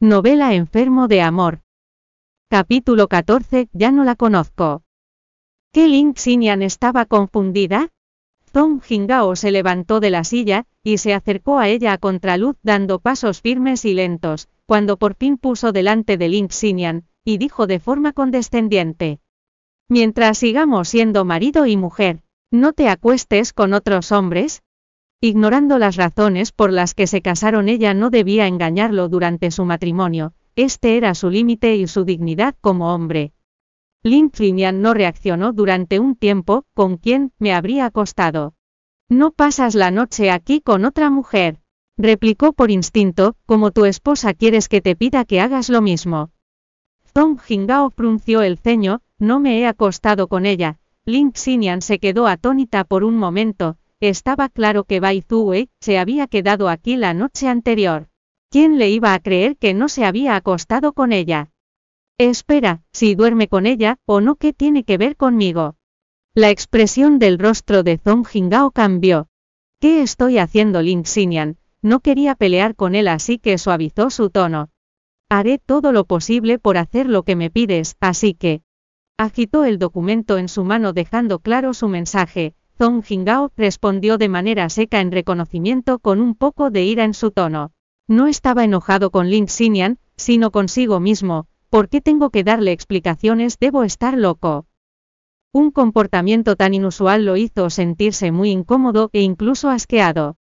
Novela Enfermo de Amor. Capítulo 14. Ya no la conozco. ¿Qué Ling Xinyan estaba confundida? Zong Jingao se levantó de la silla, y se acercó a ella a contraluz dando pasos firmes y lentos, cuando por fin puso delante de Ling Xinyan, y dijo de forma condescendiente. Mientras sigamos siendo marido y mujer, ¿no te acuestes con otros hombres? Ignorando las razones por las que se casaron ella no debía engañarlo durante su matrimonio, este era su límite y su dignidad como hombre. Lin Trinian no reaccionó durante un tiempo, ¿con quién me habría acostado? No pasas la noche aquí con otra mujer, replicó por instinto, como tu esposa quieres que te pida que hagas lo mismo. Zong Jingao frunció el ceño, no me he acostado con ella. Lin Xinian se quedó atónita por un momento, estaba claro que Bai Zue se había quedado aquí la noche anterior. ¿Quién le iba a creer que no se había acostado con ella? Espera, si duerme con ella, o no, ¿qué tiene que ver conmigo? La expresión del rostro de Zong Jingao cambió. ¿Qué estoy haciendo Lin Xinian? No quería pelear con él así que suavizó su tono. Haré todo lo posible por hacer lo que me pides, así que... Agitó el documento en su mano dejando claro su mensaje, Zong Jingao respondió de manera seca en reconocimiento con un poco de ira en su tono. No estaba enojado con Lin Xinian, sino consigo mismo, ¿por qué tengo que darle explicaciones? Debo estar loco. Un comportamiento tan inusual lo hizo sentirse muy incómodo e incluso asqueado.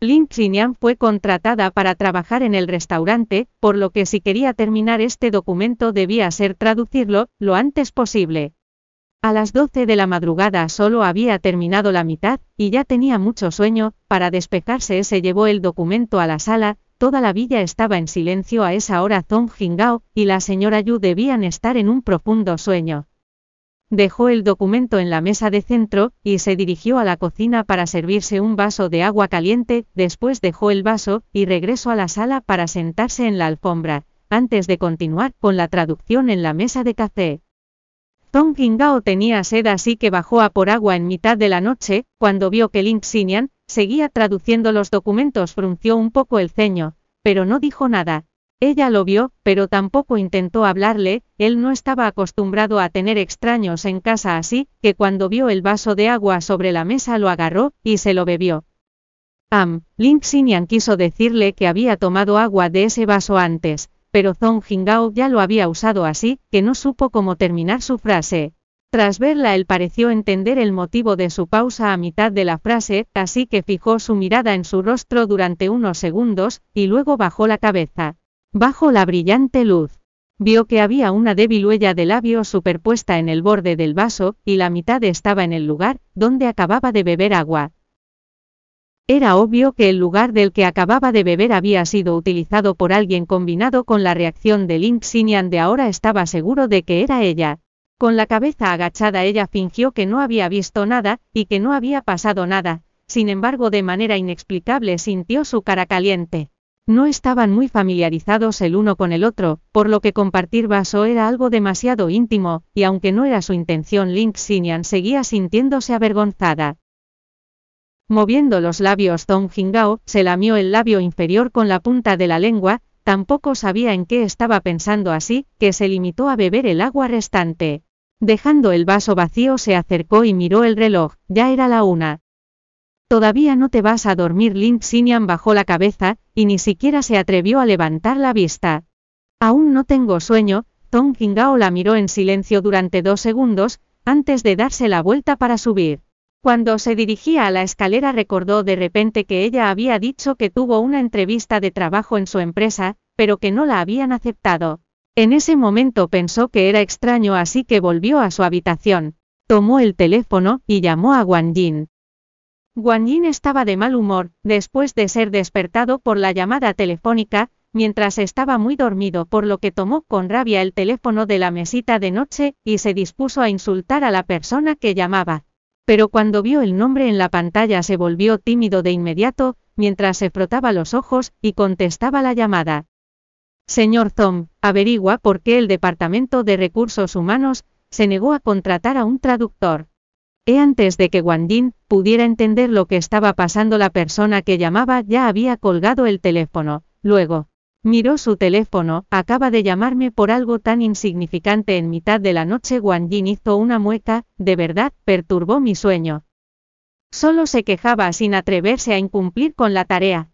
Lin Xinian fue contratada para trabajar en el restaurante, por lo que si quería terminar este documento debía ser traducirlo, lo antes posible. A las 12 de la madrugada solo había terminado la mitad, y ya tenía mucho sueño, para despejarse se llevó el documento a la sala, toda la villa estaba en silencio a esa hora Zong Jingao, y la señora Yu debían estar en un profundo sueño. Dejó el documento en la mesa de centro, y se dirigió a la cocina para servirse un vaso de agua caliente, después dejó el vaso, y regresó a la sala para sentarse en la alfombra, antes de continuar con la traducción en la mesa de café. Zong Jingao tenía sed así que bajó a por agua en mitad de la noche, cuando vio que Lin Xinian seguía traduciendo los documentos frunció un poco el ceño, pero no dijo nada. Ella lo vio, pero tampoco intentó hablarle, él no estaba acostumbrado a tener extraños en casa así, que cuando vio el vaso de agua sobre la mesa lo agarró, y se lo bebió. Am, Lin Xinian quiso decirle que había tomado agua de ese vaso antes, pero Zong Jingao ya lo había usado así, que no supo cómo terminar su frase. Tras verla él pareció entender el motivo de su pausa a mitad de la frase, así que fijó su mirada en su rostro durante unos segundos, y luego bajó la cabeza. Bajo la brillante luz. Vio que había una débil huella de labio superpuesta en el borde del vaso, y la mitad estaba en el lugar, donde acababa de beber agua. Era obvio que el lugar del que acababa de beber había sido utilizado por alguien combinado con la reacción de Link Xinian de ahora estaba seguro de que era ella. Con la cabeza agachada ella fingió que no había visto nada, y que no había pasado nada, sin embargo de manera inexplicable sintió su cara caliente. No estaban muy familiarizados el uno con el otro, por lo que compartir vaso era algo demasiado íntimo, y aunque no era su intención Link Xinian seguía sintiéndose avergonzada. Moviendo los labios Zong Jingao, se lamió el labio inferior con la punta de la lengua, tampoco sabía en qué estaba pensando así, que se limitó a beber el agua restante. Dejando el vaso vacío se acercó y miró el reloj, ya era la una. Todavía no te vas a dormir Lin Xinian bajó la cabeza, y ni siquiera se atrevió a levantar la vista. Aún no tengo sueño, Zong Jingao la miró en silencio durante dos segundos, antes de darse la vuelta para subir. Cuando se dirigía a la escalera recordó de repente que ella había dicho que tuvo una entrevista de trabajo en su empresa, pero que no la habían aceptado. En ese momento pensó que era extraño así que volvió a su habitación. Tomó el teléfono y llamó a Wang Jin. Wang Jin estaba de mal humor, después de ser despertado por la llamada telefónica, mientras estaba muy dormido por lo que tomó con rabia el teléfono de la mesita de noche, y se dispuso a insultar a la persona que llamaba pero cuando vio el nombre en la pantalla se volvió tímido de inmediato, mientras se frotaba los ojos, y contestaba la llamada. Señor Zom, averigua por qué el Departamento de Recursos Humanos se negó a contratar a un traductor. E antes de que Wang pudiera entender lo que estaba pasando la persona que llamaba ya había colgado el teléfono. Luego, Miró su teléfono, acaba de llamarme por algo tan insignificante en mitad de la noche. Wang Jin hizo una mueca, de verdad, perturbó mi sueño. Solo se quejaba sin atreverse a incumplir con la tarea.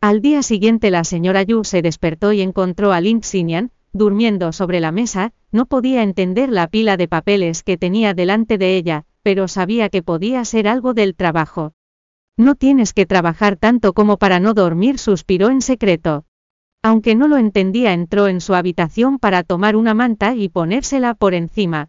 Al día siguiente la señora Yu se despertó y encontró a Lin Xinyan, durmiendo sobre la mesa, no podía entender la pila de papeles que tenía delante de ella, pero sabía que podía ser algo del trabajo. No tienes que trabajar tanto como para no dormir, suspiró en secreto. Aunque no lo entendía, entró en su habitación para tomar una manta y ponérsela por encima.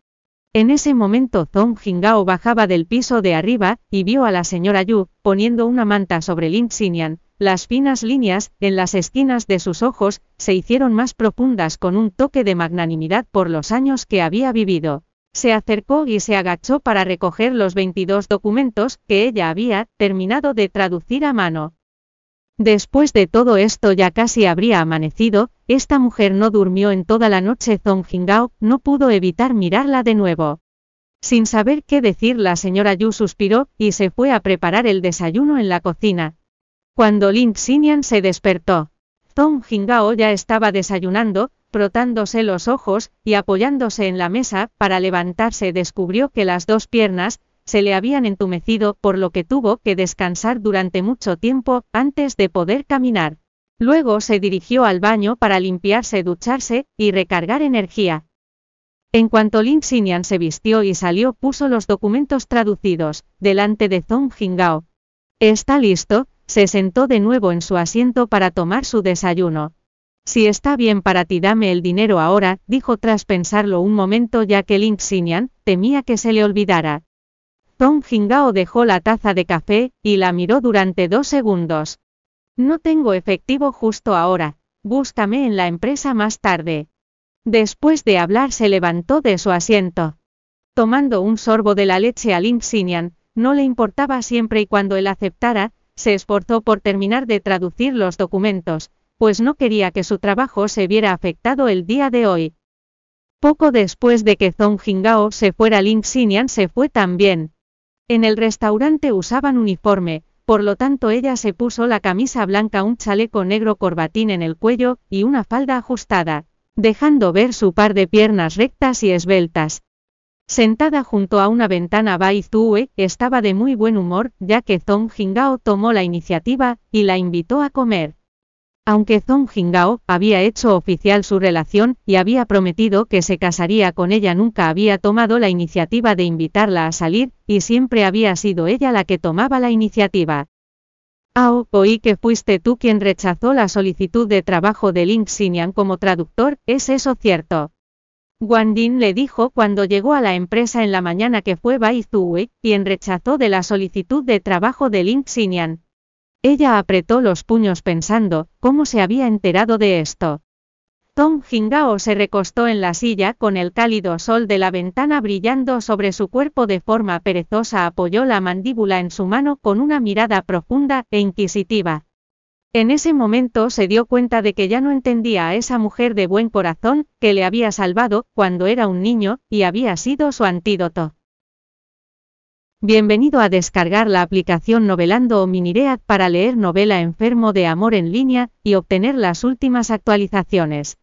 En ese momento Zong Jingao bajaba del piso de arriba, y vio a la señora Yu, poniendo una manta sobre Lin Xinyan, las finas líneas, en las esquinas de sus ojos, se hicieron más profundas con un toque de magnanimidad por los años que había vivido. Se acercó y se agachó para recoger los 22 documentos que ella había terminado de traducir a mano. Después de todo esto ya casi habría amanecido, esta mujer no durmió en toda la noche. Zong Jingao no pudo evitar mirarla de nuevo. Sin saber qué decir la señora Yu suspiró, y se fue a preparar el desayuno en la cocina. Cuando Lin Xinyan se despertó, Zong Jingao ya estaba desayunando, frotándose los ojos, y apoyándose en la mesa, para levantarse descubrió que las dos piernas, se le habían entumecido, por lo que tuvo que descansar durante mucho tiempo, antes de poder caminar. Luego se dirigió al baño para limpiarse, ducharse, y recargar energía. En cuanto Lin Xinyan se vistió y salió, puso los documentos traducidos, delante de Zong Jingao. ¿Está listo? Se sentó de nuevo en su asiento para tomar su desayuno. Si está bien para ti dame el dinero ahora, dijo tras pensarlo un momento ya que Lin Xinyan temía que se le olvidara. Zong Jingao dejó la taza de café, y la miró durante dos segundos. No tengo efectivo justo ahora, búscame en la empresa más tarde. Después de hablar se levantó de su asiento. Tomando un sorbo de la leche a Lin Xinyan, no le importaba siempre y cuando él aceptara, se esforzó por terminar de traducir los documentos, pues no quería que su trabajo se viera afectado el día de hoy. Poco después de que Zong Jingao se fuera Lin Xinyan se fue también. En el restaurante usaban uniforme, por lo tanto ella se puso la camisa blanca, un chaleco negro corbatín en el cuello, y una falda ajustada, dejando ver su par de piernas rectas y esbeltas. Sentada junto a una ventana Bai Zue, estaba de muy buen humor, ya que Zong Jingao tomó la iniciativa, y la invitó a comer. Aunque Zong Jingao había hecho oficial su relación, y había prometido que se casaría con ella nunca había tomado la iniciativa de invitarla a salir, y siempre había sido ella la que tomaba la iniciativa. Ao, oí que fuiste tú quien rechazó la solicitud de trabajo de Lin Xinyan como traductor, ¿es eso cierto? Din le dijo cuando llegó a la empresa en la mañana que fue Bai Zue, quien rechazó de la solicitud de trabajo de Lin Xinyan. Ella apretó los puños pensando, ¿cómo se había enterado de esto? Tom Jingao se recostó en la silla con el cálido sol de la ventana brillando sobre su cuerpo de forma perezosa, apoyó la mandíbula en su mano con una mirada profunda e inquisitiva. En ese momento se dio cuenta de que ya no entendía a esa mujer de buen corazón, que le había salvado, cuando era un niño, y había sido su antídoto. Bienvenido a descargar la aplicación Novelando o Miniread para leer novela enfermo de amor en línea, y obtener las últimas actualizaciones.